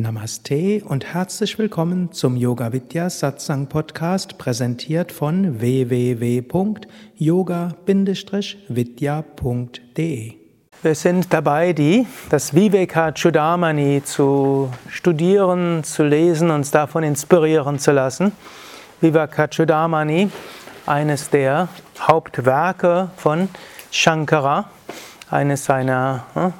Namaste und herzlich willkommen zum Yoga Vidya Satsang Podcast, präsentiert von www.yoga-vidya.de. Wir sind dabei, die, das Viveka Chudamani zu studieren, zu lesen, uns davon inspirieren zu lassen. Viveka Chudamani, eines der Hauptwerke von Shankara, eines seiner hm,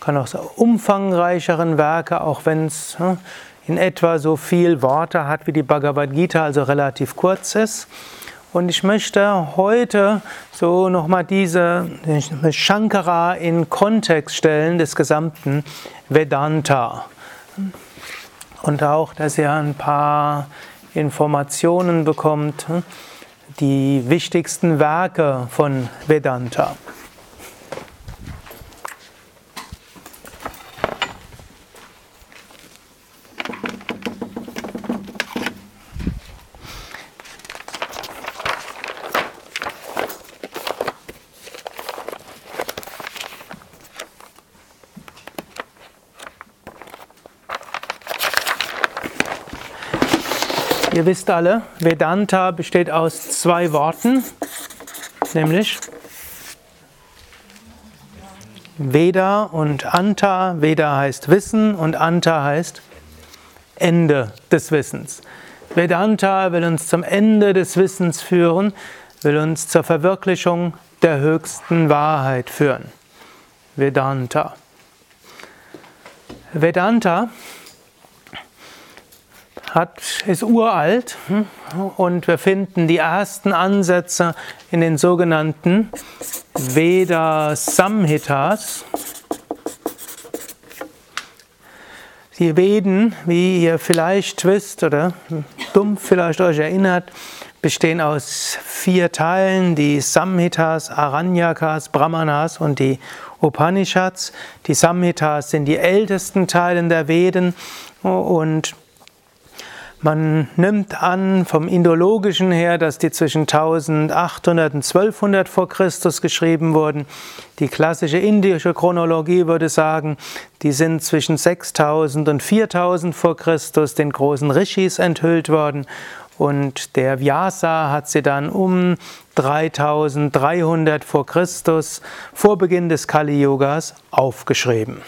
kann auch umfangreicheren Werke, auch wenn es hm, in etwa so viel Worte hat wie die Bhagavad Gita, also relativ kurz ist. Und ich möchte heute so nochmal diese Shankara in Kontext stellen des gesamten Vedanta. Und auch, dass ihr ein paar Informationen bekommt, die wichtigsten Werke von Vedanta. Ihr wisst alle, Vedanta besteht aus zwei Worten, nämlich Veda und Anta. Veda heißt Wissen und Anta heißt Ende des Wissens. Vedanta will uns zum Ende des Wissens führen, will uns zur Verwirklichung der höchsten Wahrheit führen. Vedanta. Vedanta hat, ist uralt und wir finden die ersten Ansätze in den sogenannten Veda Samhitas. Die Veden, wie ihr vielleicht wisst oder dumpf vielleicht euch erinnert, bestehen aus vier Teilen, die Samhitas, Aranyakas, Brahmanas und die Upanishads. Die Samhitas sind die ältesten Teile der Veden und man nimmt an vom Indologischen her, dass die zwischen 1800 und 1200 vor Christus geschrieben wurden. Die klassische indische Chronologie würde sagen, die sind zwischen 6000 und 4000 vor Christus den großen Rishis enthüllt worden. Und der Vyasa hat sie dann um 3300 vor Christus, vor Beginn des Kali Yugas, aufgeschrieben.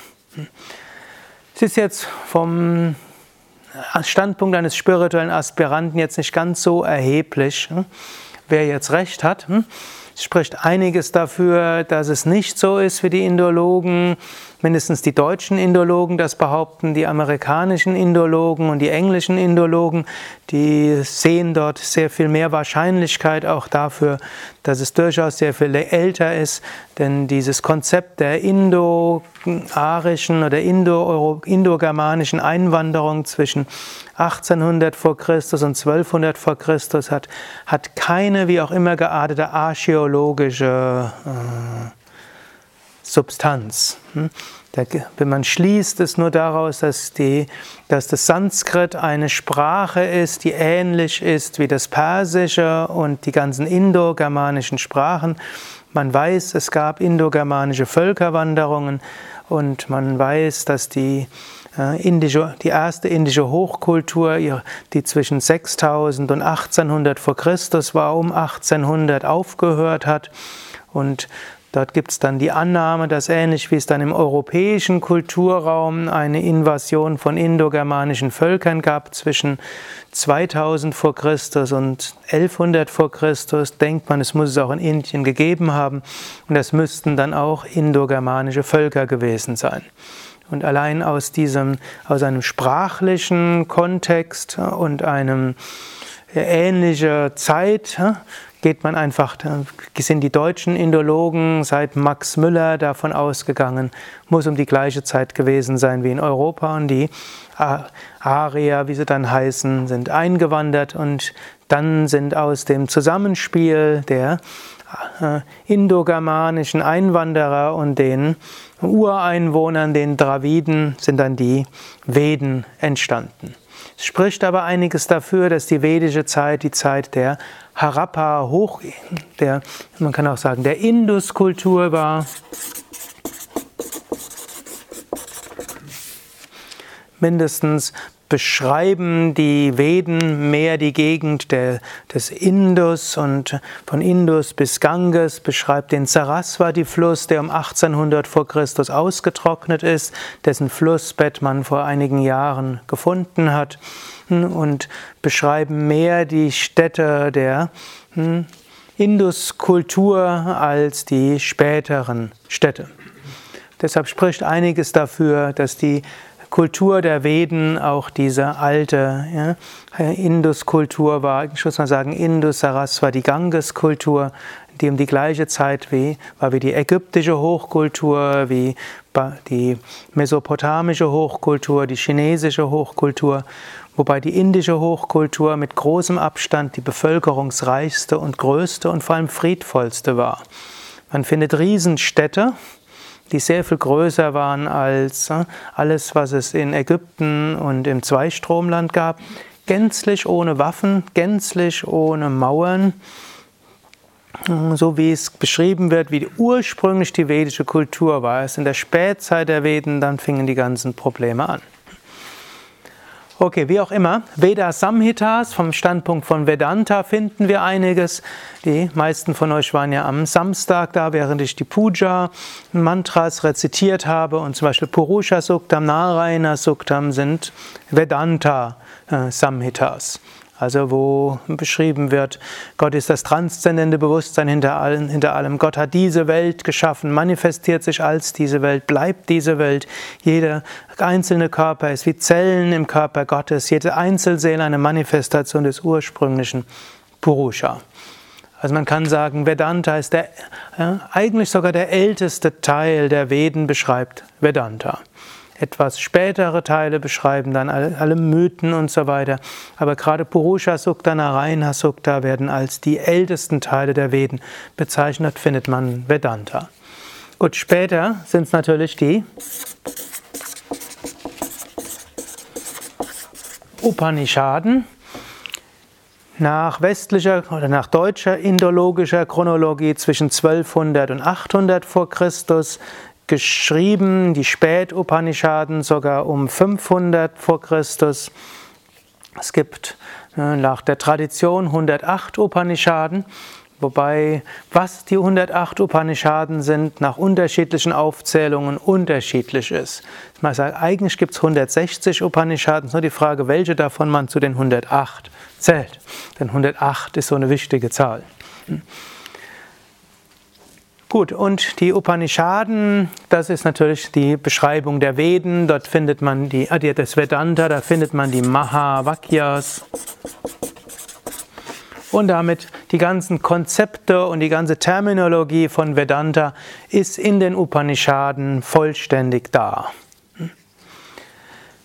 Es ist jetzt vom Standpunkt eines spirituellen Aspiranten jetzt nicht ganz so erheblich, hm? wer jetzt recht hat. Hm? Spricht einiges dafür, dass es nicht so ist wie die Indologen, mindestens die deutschen Indologen das behaupten, die amerikanischen Indologen und die englischen Indologen, die sehen dort sehr viel mehr Wahrscheinlichkeit auch dafür, dass es durchaus sehr viel älter ist, denn dieses Konzept der indo-arischen oder indo-germanischen Einwanderung zwischen 1800 vor Christus und 1200 vor Christus hat, hat keine wie auch immer geartete archäologische äh, Substanz. Hm? Wenn man schließt es nur daraus, dass, die, dass das Sanskrit eine Sprache ist, die ähnlich ist wie das Persische und die ganzen indogermanischen Sprachen. Man weiß, es gab indogermanische Völkerwanderungen und man weiß, dass die, äh, indische, die erste indische Hochkultur, die zwischen 6000 und 1800 vor Christus war, um 1800 aufgehört hat. Und Dort gibt es dann die Annahme, dass ähnlich wie es dann im europäischen Kulturraum eine Invasion von indogermanischen Völkern gab zwischen 2000 vor Christus und 1100 vor Christus, denkt man, es muss es auch in Indien gegeben haben und das müssten dann auch indogermanische Völker gewesen sein. Und allein aus diesem, aus einem sprachlichen Kontext und einem ähnlicher Zeit geht man einfach, sind die deutschen Indologen seit Max Müller davon ausgegangen, muss um die gleiche Zeit gewesen sein wie in Europa und die Arier, wie sie dann heißen, sind eingewandert und dann sind aus dem Zusammenspiel der äh, indogermanischen Einwanderer und den Ureinwohnern, den Draviden, sind dann die Veden entstanden. Spricht aber einiges dafür, dass die vedische Zeit die Zeit der Harappa hoch, der, man kann auch sagen, der Induskultur war. mindestens beschreiben die Veden mehr die Gegend der, des Indus und von Indus bis Ganges, beschreibt den Saraswati-Fluss, der um 1800 vor Christus ausgetrocknet ist, dessen Flussbett man vor einigen Jahren gefunden hat hm, und beschreiben mehr die Städte der hm, Induskultur als die späteren Städte. Deshalb spricht einiges dafür, dass die Kultur der Veden auch diese alte ja, Indus-Kultur war. Ich muss mal sagen, Indus-Saraswati Ganges-Kultur, die um die gleiche Zeit wie, war wie die ägyptische Hochkultur, wie die mesopotamische Hochkultur, die chinesische Hochkultur, wobei die indische Hochkultur mit großem Abstand die bevölkerungsreichste und größte und vor allem friedvollste war. Man findet Riesenstädte, die sehr viel größer waren als äh, alles, was es in Ägypten und im Zweistromland gab, gänzlich ohne Waffen, gänzlich ohne Mauern, äh, so wie es beschrieben wird, wie ursprünglich die vedische Kultur war. Es in der Spätzeit der Veden, dann fingen die ganzen Probleme an. Okay, wie auch immer, Veda Samhitas, vom Standpunkt von Vedanta finden wir einiges. Die meisten von euch waren ja am Samstag da, während ich die Puja Mantras rezitiert habe und zum Beispiel Purusha Suktam, Narayana Suktam sind Vedanta äh, Samhitas. Also wo beschrieben wird, Gott ist das transzendente Bewusstsein hinter allem, hinter allem. Gott hat diese Welt geschaffen, manifestiert sich als diese Welt, bleibt diese Welt. Jeder einzelne Körper ist wie Zellen im Körper Gottes, jede Einzelseele eine Manifestation des ursprünglichen Purusha. Also man kann sagen, Vedanta ist der, ja, eigentlich sogar der älteste Teil der Veden beschreibt Vedanta. Etwas spätere Teile beschreiben dann alle, alle Mythen und so weiter. Aber gerade Purusha Sukta, Narayana Sukta werden als die ältesten Teile der Veden bezeichnet, findet man Vedanta. Gut, später sind es natürlich die Upanishaden. Nach westlicher oder nach deutscher indologischer Chronologie zwischen 1200 und 800 vor Christus geschrieben, die Spät-Upanishaden sogar um 500 vor Christus. Es gibt äh, nach der Tradition 108 Upanishaden, wobei was die 108 Upanishaden sind, nach unterschiedlichen Aufzählungen unterschiedlich ist. Man sagt, eigentlich gibt es 160 Upanishaden, nur die Frage, welche davon man zu den 108 zählt. Denn 108 ist so eine wichtige Zahl. Gut, und die Upanishaden, das ist natürlich die Beschreibung der Veden. Dort findet man die, das Vedanta, da findet man die Mahavakyas. Und damit die ganzen Konzepte und die ganze Terminologie von Vedanta ist in den Upanishaden vollständig da.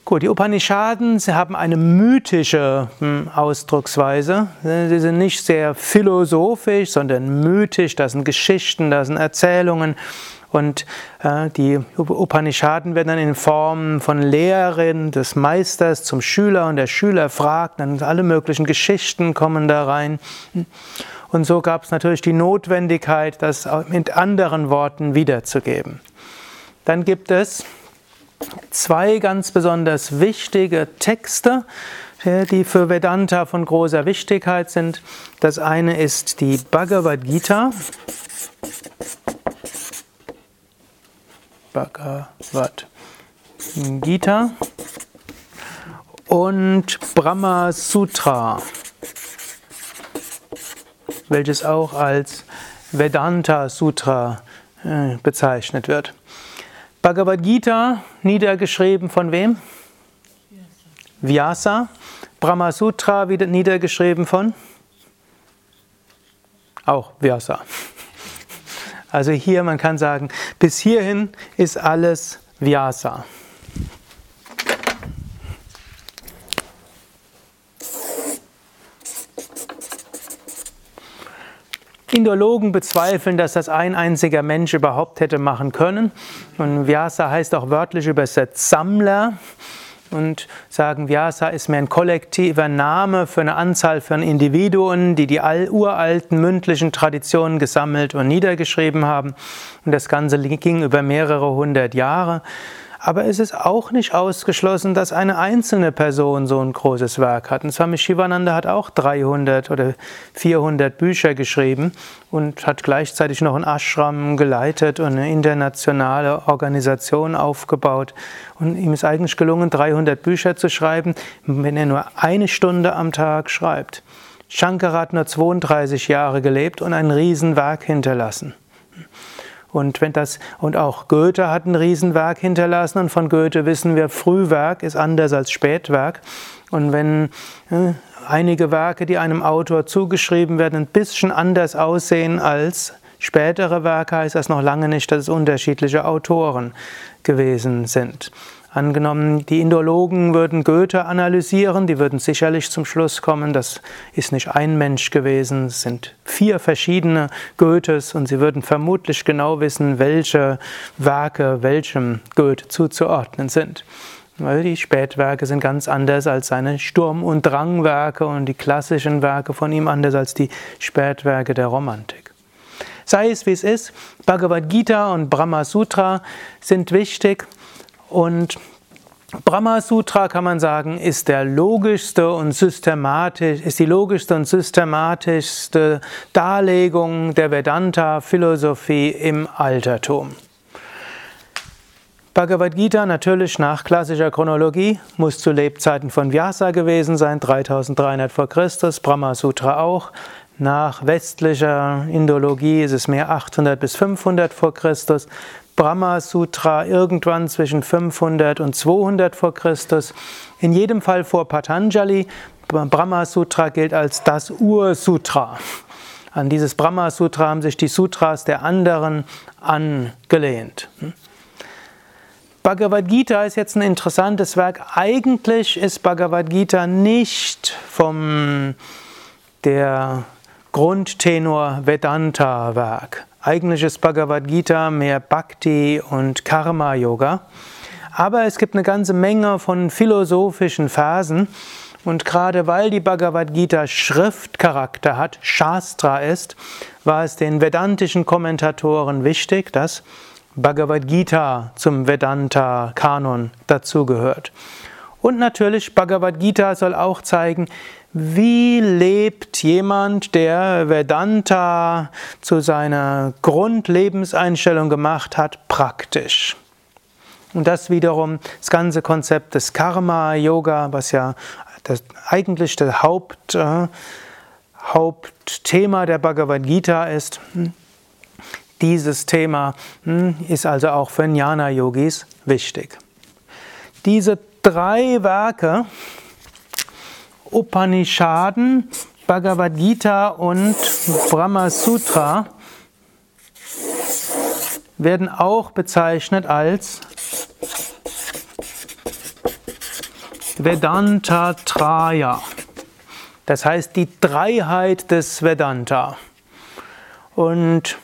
Gut, die Upanishaden sie haben eine mythische hm, Ausdrucksweise. Sie sind nicht sehr philosophisch, sondern mythisch. Das sind Geschichten, das sind Erzählungen. Und äh, die Upanishaden werden dann in Form von Lehrerin des Meisters zum Schüler und der Schüler fragt, dann alle möglichen Geschichten kommen da rein. Und so gab es natürlich die Notwendigkeit, das mit anderen Worten wiederzugeben. Dann gibt es zwei ganz besonders wichtige Texte, die für Vedanta von großer Wichtigkeit sind. Das eine ist die Bhagavad Gita. Bhagavad Gita und Brahma Sutra, welches auch als Vedanta Sutra äh, bezeichnet wird. Bhagavad Gita, niedergeschrieben von wem? Vyasa. Brahma Sutra, wieder niedergeschrieben von? Auch Vyasa. Also hier, man kann sagen, bis hierhin ist alles Vyasa. Indologen bezweifeln, dass das ein einziger Mensch überhaupt hätte machen können. Und Vyasa heißt auch wörtlich übersetzt Sammler und sagen, Vyasa ist mehr ein kollektiver Name für eine Anzahl von Individuen, die die uralten mündlichen Traditionen gesammelt und niedergeschrieben haben. Und das Ganze ging über mehrere hundert Jahre. Aber es ist auch nicht ausgeschlossen, dass eine einzelne Person so ein großes Werk hat. Und Swami Shivananda hat auch 300 oder 400 Bücher geschrieben und hat gleichzeitig noch ein Ashram geleitet und eine internationale Organisation aufgebaut. Und ihm ist eigentlich gelungen, 300 Bücher zu schreiben, wenn er nur eine Stunde am Tag schreibt. Shankara hat nur 32 Jahre gelebt und ein Riesenwerk hinterlassen. Und wenn das, und auch Goethe hat ein Riesenwerk hinterlassen und von Goethe wissen wir, Frühwerk ist anders als Spätwerk. Und wenn äh, einige Werke, die einem Autor zugeschrieben werden, ein bisschen anders aussehen als spätere Werke, heißt das noch lange nicht, dass es unterschiedliche Autoren gewesen sind. Angenommen, die Indologen würden Goethe analysieren, die würden sicherlich zum Schluss kommen, das ist nicht ein Mensch gewesen, es sind vier verschiedene Goethes und sie würden vermutlich genau wissen, welche Werke welchem Goethe zuzuordnen sind. Weil die Spätwerke sind ganz anders als seine Sturm- und Drangwerke und die klassischen Werke von ihm anders als die Spätwerke der Romantik. Sei es wie es ist, Bhagavad Gita und Brahma Sutra sind wichtig, und Brahma Sutra kann man sagen, ist der logischste und systematisch, ist die logischste und systematischste Darlegung der Vedanta-Philosophie im Altertum. Bhagavad Gita natürlich nach klassischer Chronologie muss zu Lebzeiten von Vyasa gewesen sein, 3300 vor Christus, Brahma Sutra auch. Nach westlicher Indologie ist es mehr 800 bis 500 vor Christus. Brahma Sutra irgendwann zwischen 500 und 200 vor Christus. In jedem Fall vor Patanjali. Brahma Sutra gilt als das Ursutra. An dieses Brahma Sutra haben sich die Sutras der anderen angelehnt. Bhagavad Gita ist jetzt ein interessantes Werk. Eigentlich ist Bhagavad Gita nicht vom der Grundtenor Vedanta-Werk. Eigentlich ist Bhagavad Gita mehr Bhakti und Karma Yoga. Aber es gibt eine ganze Menge von philosophischen Phasen. Und gerade weil die Bhagavad Gita Schriftcharakter hat, Shastra ist, war es den vedantischen Kommentatoren wichtig, dass Bhagavad Gita zum Vedanta-Kanon dazugehört. Und natürlich, Bhagavad Gita soll auch zeigen, wie lebt jemand, der Vedanta zu seiner Grundlebenseinstellung gemacht hat, praktisch? Und das wiederum, das ganze Konzept des Karma-Yoga, was ja das, eigentlich das Haupt, äh, Hauptthema der Bhagavad Gita ist. Dieses Thema hm, ist also auch für Jnana-Yogis wichtig. Diese drei Werke, Upanishaden, Bhagavad Gita und Brahma Sutra werden auch bezeichnet als Vedanta Traya. Das heißt die Dreiheit des Vedanta. Und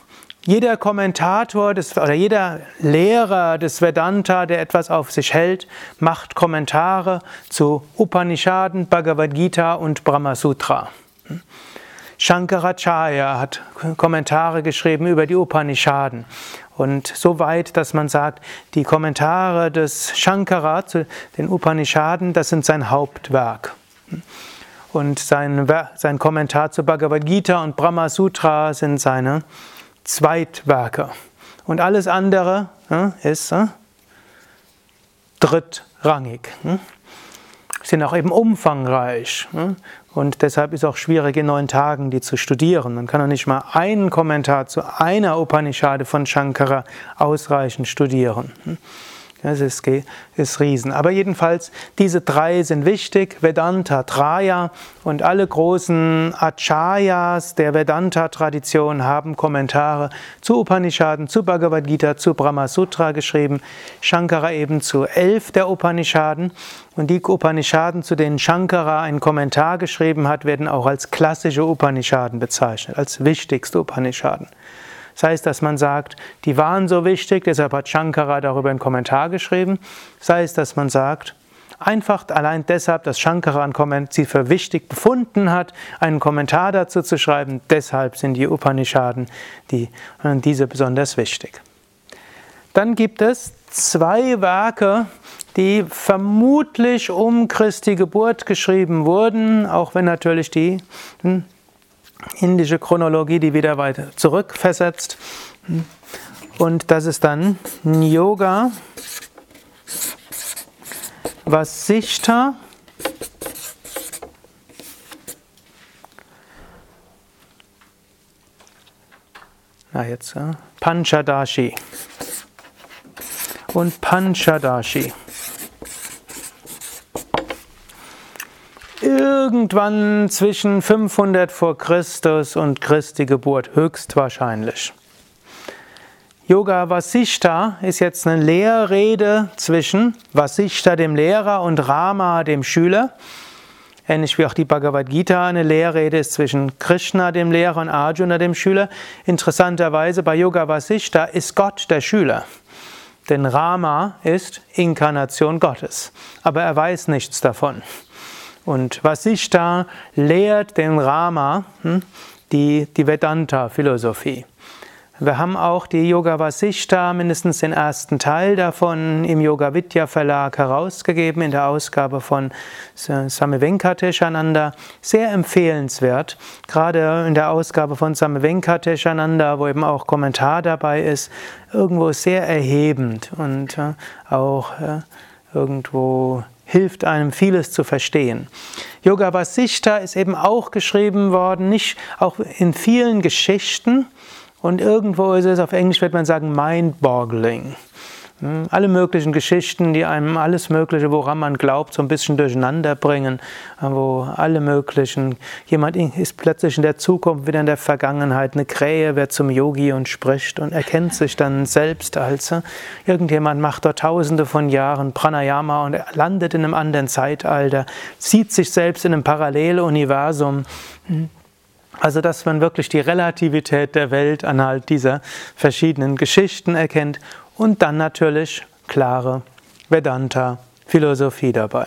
jeder Kommentator des, oder jeder Lehrer des Vedanta, der etwas auf sich hält, macht Kommentare zu Upanishaden, Bhagavad Gita und Brahma Sutra. Shankaracharya hat Kommentare geschrieben über die Upanishaden. Und so weit, dass man sagt, die Kommentare des Shankara zu den Upanishaden, das sind sein Hauptwerk. Und sein, sein Kommentar zu Bhagavad Gita und Brahma Sutra sind seine Zweitwerke. Und alles andere ist drittrangig. Ja. Sind auch eben umfangreich. Und deshalb ist auch schwierig, in neun Tagen die zu studieren. Man kann auch nicht mal einen Kommentar zu einer Upanishade von Shankara ausreichend studieren. Das ist, ist Riesen. Aber jedenfalls, diese drei sind wichtig. Vedanta Traya und alle großen Acharyas der Vedanta-Tradition haben Kommentare zu Upanishaden, zu Bhagavad Gita, zu Brahma Sutra geschrieben. Shankara eben zu elf der Upanishaden. Und die Upanishaden, zu denen Shankara einen Kommentar geschrieben hat, werden auch als klassische Upanishaden bezeichnet, als wichtigste Upanishaden. Das heißt, dass man sagt, die waren so wichtig, deshalb hat Shankara darüber einen Kommentar geschrieben. Das heißt, dass man sagt, einfach allein deshalb, dass Shankara sie für wichtig befunden hat, einen Kommentar dazu zu schreiben, deshalb sind die Upanishaden die, diese besonders wichtig. Dann gibt es zwei Werke, die vermutlich um Christi Geburt geschrieben wurden, auch wenn natürlich die hm, indische Chronologie die wieder weiter zurückversetzt. Und das ist dann Yoga Vasishta Na jetzt, ja. Panchadashi und Panchadashi. Irgendwann zwischen 500 vor Christus und Christi Geburt, höchstwahrscheinlich. Yoga Vasishta ist jetzt eine Lehrrede zwischen Vasishta, dem Lehrer, und Rama, dem Schüler. Ähnlich wie auch die Bhagavad Gita eine Lehrrede ist zwischen Krishna, dem Lehrer, und Arjuna, dem Schüler. Interessanterweise bei Yoga Vasishta ist Gott der Schüler. Denn Rama ist Inkarnation Gottes, aber er weiß nichts davon. Und Vasishta lehrt den Rama hm, die, die Vedanta-Philosophie. Wir haben auch die Yoga Vasishta, mindestens den ersten Teil davon, im Yoga Vidya Verlag herausgegeben, in der Ausgabe von Swami Venkateshananda. Sehr empfehlenswert, gerade in der Ausgabe von Swami Venkateshananda, wo eben auch Kommentar dabei ist, irgendwo sehr erhebend und äh, auch äh, irgendwo hilft einem vieles zu verstehen. Yoga Vasishta ist eben auch geschrieben worden, nicht auch in vielen Geschichten, und irgendwo ist es, auf Englisch wird man sagen, mind-boggling. Hm, alle möglichen Geschichten, die einem alles Mögliche, woran man glaubt, so ein bisschen durcheinander bringen, wo alle möglichen, jemand ist plötzlich in der Zukunft, wieder in der Vergangenheit, eine Krähe wird zum Yogi und spricht und erkennt sich dann selbst als, äh, irgendjemand macht dort tausende von Jahren Pranayama und landet in einem anderen Zeitalter, sieht sich selbst in einem Paralleluniversum. Also, dass man wirklich die Relativität der Welt anhand dieser verschiedenen Geschichten erkennt und dann natürlich klare Vedanta-Philosophie dabei.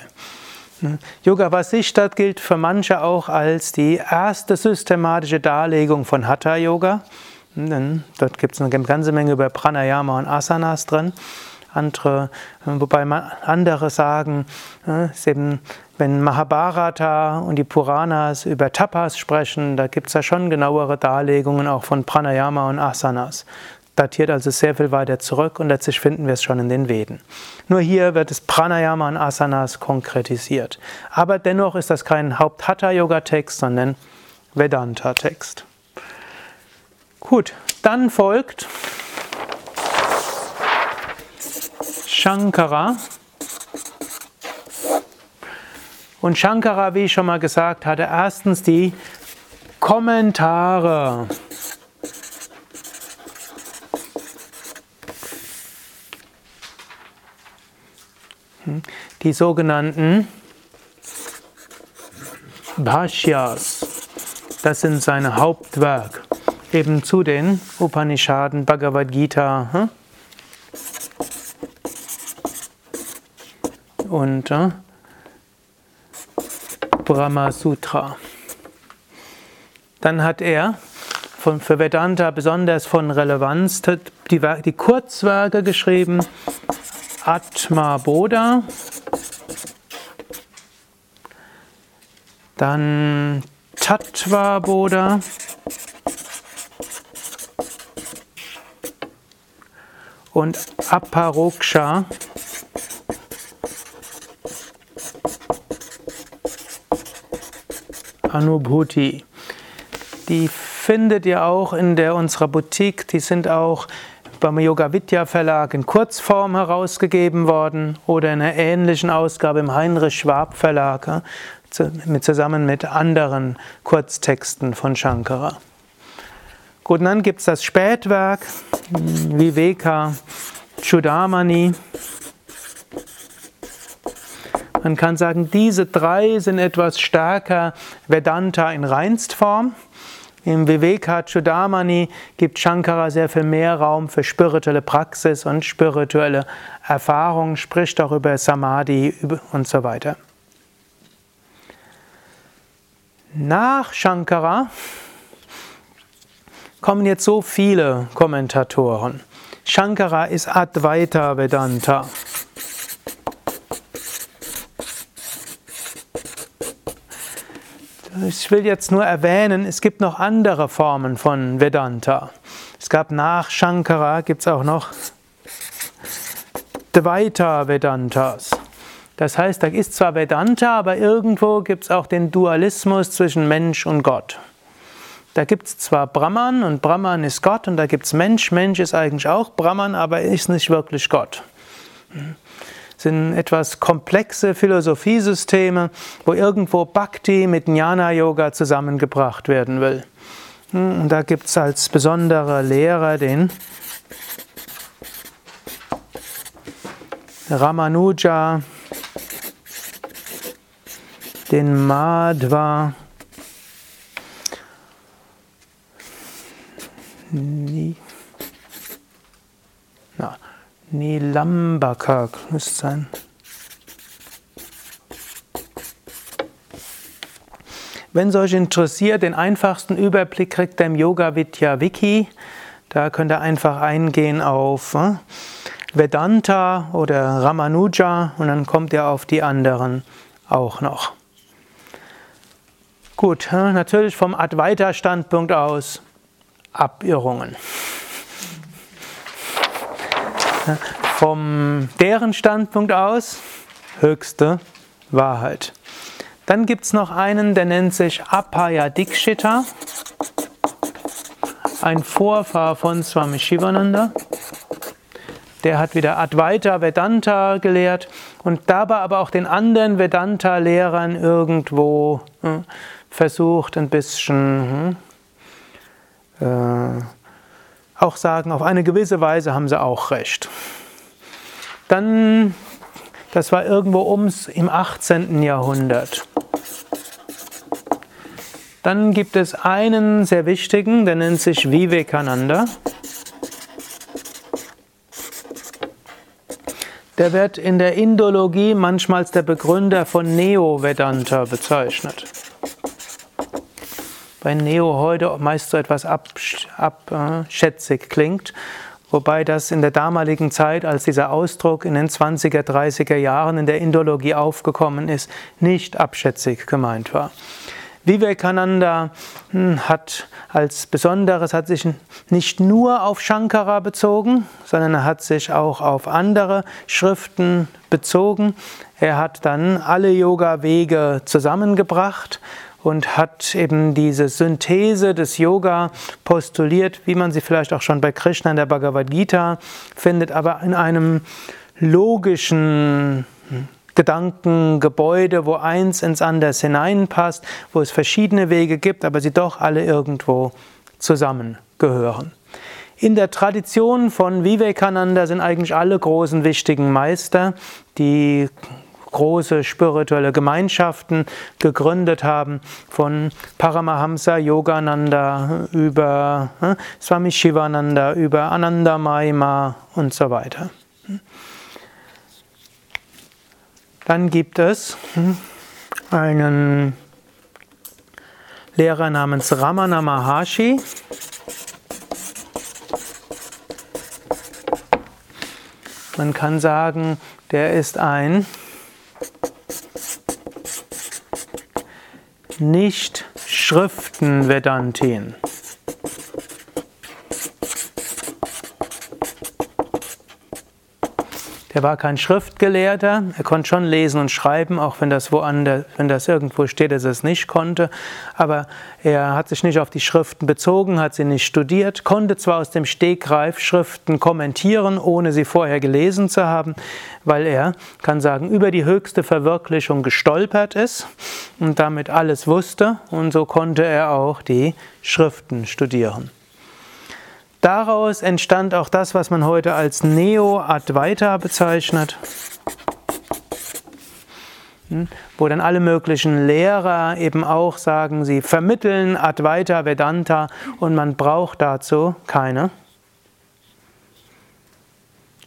Hm. Yoga Vasishta gilt für manche auch als die erste systematische Darlegung von Hatha Yoga. Hm, dort gibt es eine ganze Menge über Pranayama und Asanas drin. Andere, wobei andere sagen, ist eben wenn Mahabharata und die Puranas über Tapas sprechen, da gibt es ja schon genauere Darlegungen auch von Pranayama und Asanas. Datiert also sehr viel weiter zurück und letztlich finden wir es schon in den Veden. Nur hier wird es Pranayama und Asanas konkretisiert. Aber dennoch ist das kein Haupt-Hatha-Yoga-Text, sondern Vedanta-Text. Gut, dann folgt Shankara. Und Shankara, wie ich schon mal gesagt hatte, erstens die Kommentare. Die sogenannten Bhashyas, das sind seine Hauptwerke, eben zu den Upanishaden, Bhagavad Gita hm? und äh, Brahma Sutra. Dann hat er von, für Vedanta besonders von Relevanz die, die Kurzwerke geschrieben, Atma Bodha, dann Tattva Bodha, und Aparoksha. Anubhuti. Die findet ihr auch in der unserer Boutique. Die sind auch beim Yoga Vidya Verlag in Kurzform herausgegeben worden oder in einer ähnlichen Ausgabe im Heinrich Schwab Verlag zusammen mit anderen Kurztexten von Shankara. Gut, und dann gibt es das Spätwerk Viveka Chudamani. Man kann sagen, diese drei sind etwas stärker Vedanta in Reinstform. Im Viveka Chudamani gibt Shankara sehr viel mehr Raum für spirituelle Praxis und spirituelle Erfahrung, spricht auch über Samadhi und so weiter. Nach Shankara kommen jetzt so viele Kommentatoren. Shankara ist Advaita Vedanta. Ich will jetzt nur erwähnen, es gibt noch andere Formen von Vedanta. Es gab nach Shankara, gibt es auch noch Dvaita Vedantas. Das heißt, da ist zwar Vedanta, aber irgendwo gibt es auch den Dualismus zwischen Mensch und Gott. Da gibt es zwar Brahman und Brahman ist Gott und da gibt es Mensch, Mensch ist eigentlich auch Brahman, aber ist nicht wirklich Gott. Sind etwas komplexe Philosophiesysteme, wo irgendwo Bhakti mit Jnana Yoga zusammengebracht werden will. Und da gibt es als besondere Lehrer den Ramanuja, den Madhva, Ni, na, Nilambaka müsste sein. Wenn es euch interessiert, den einfachsten Überblick kriegt ihr im Yoga Vidya Wiki. Da könnt ihr einfach eingehen auf äh, Vedanta oder Ramanuja und dann kommt ihr auf die anderen auch noch. Gut, äh, natürlich vom Advaita-Standpunkt aus Abirrungen. Vom deren Standpunkt aus höchste Wahrheit. Dann gibt es noch einen, der nennt sich Apaya Dikshita, ein Vorfahr von Swami Shivananda. Der hat wieder Advaita Vedanta gelehrt und dabei aber auch den anderen Vedanta-Lehrern irgendwo hm, versucht, ein bisschen hm, äh, auch sagen, auf eine gewisse Weise haben sie auch recht. Dann, das war irgendwo ums im 18. Jahrhundert. Dann gibt es einen sehr wichtigen, der nennt sich Vivekananda. Der wird in der Indologie manchmal als der Begründer von Neo-Vedanta bezeichnet. Bei Neo heute meist so etwas abschätzig klingt, wobei das in der damaligen Zeit, als dieser Ausdruck in den 20er, 30er Jahren in der Indologie aufgekommen ist, nicht abschätzig gemeint war. Vivekananda hm, hat als Besonderes, hat sich nicht nur auf Shankara bezogen, sondern er hat sich auch auf andere Schriften bezogen. Er hat dann alle Yoga-Wege zusammengebracht und hat eben diese Synthese des Yoga postuliert, wie man sie vielleicht auch schon bei Krishna in der Bhagavad Gita findet, aber in einem logischen Gedankengebäude, wo eins ins andere hineinpasst, wo es verschiedene Wege gibt, aber sie doch alle irgendwo zusammengehören. In der Tradition von Vivekananda sind eigentlich alle großen wichtigen Meister, die große spirituelle Gemeinschaften gegründet haben, von Paramahamsa Yogananda über äh, Swami Shivananda, über Ananda Maima und so weiter. Dann gibt es hm, einen Lehrer namens Ramana Maharshi. Man kann sagen, der ist ein nicht Schriften-Vedantin. Er war kein Schriftgelehrter, er konnte schon lesen und schreiben, auch wenn das woanders, wenn das irgendwo steht, dass er es nicht konnte. Aber er hat sich nicht auf die Schriften bezogen, hat sie nicht studiert, konnte zwar aus dem Stegreif Schriften kommentieren, ohne sie vorher gelesen zu haben, weil er, kann sagen, über die höchste Verwirklichung gestolpert ist und damit alles wusste und so konnte er auch die Schriften studieren. Daraus entstand auch das, was man heute als Neo-Advaita bezeichnet, hm, wo dann alle möglichen Lehrer eben auch sagen, sie vermitteln Advaita Vedanta und man braucht dazu keine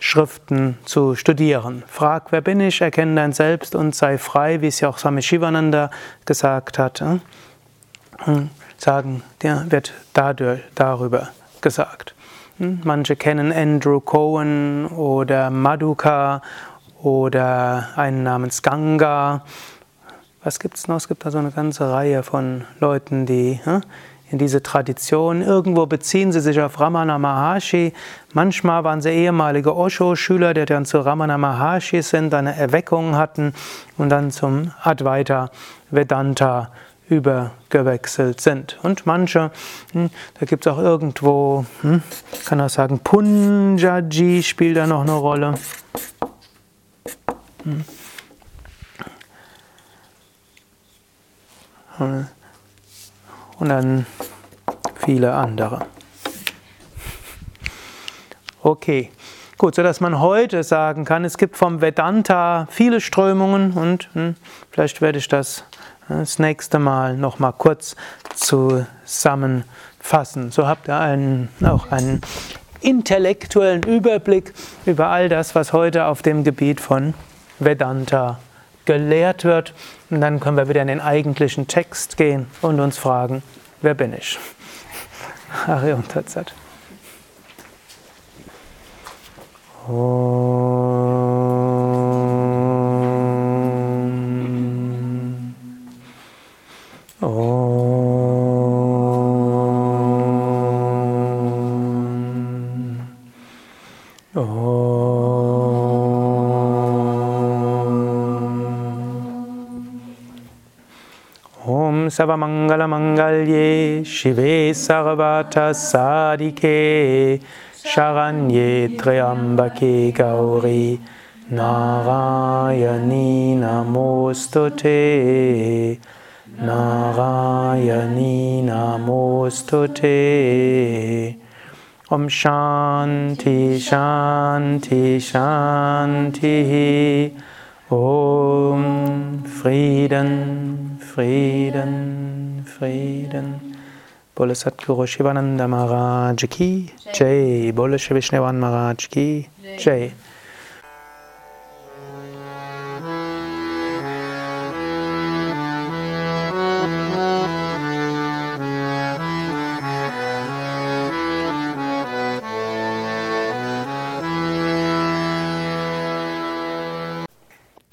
Schriften zu studieren. Frag, wer bin ich, erkenne dein Selbst und sei frei, wie es ja auch Swami Shivananda gesagt hat. Hm, sagen, der wird dadurch, darüber gesagt. Hm, manche kennen Andrew Cohen oder Maduka oder einen namens Ganga. Was gibt es noch? Es gibt da so eine ganze Reihe von Leuten, die hm, in diese Tradition. Irgendwo beziehen sie sich auf Ramana Maharshi. Manchmal waren sie ehemalige Osho-Schüler, die dann zu Ramana Maharshi sind, eine Erweckung hatten und dann zum Advaita Vedanta übergewechselt sind. Und manche, hm, da gibt es auch irgendwo, hm, kann auch sagen, Punjaji spielt da noch eine Rolle. Hm. Und dann viele andere. Okay, gut, so dass man heute sagen kann, es gibt vom Vedanta viele Strömungen und hm, vielleicht werde ich das das nächste Mal noch mal kurz zusammenfassen. So habt ihr einen, auch einen intellektuellen Überblick über all das, was heute auf dem Gebiet von Vedanta gelehrt wird. Und dann können wir wieder in den eigentlichen Text gehen und uns fragen, wer bin ich? Arion Tatsat. Oh. सर्वमङ्गलमङ्गल्ये शिवे सर्वतसादिके शरण्ये त्र्यम्बके गौरी नारायणी नमोऽस्तु ते नारायणी नमोऽस्तु ते ॐ शान्ति शान्ति शान्तिः ॐ Frieden Frieden, Frieden. Bole Satguru Shivananda Maharaj ki Jai. Bole Shri Vishnuvan Maharaj ki Jai.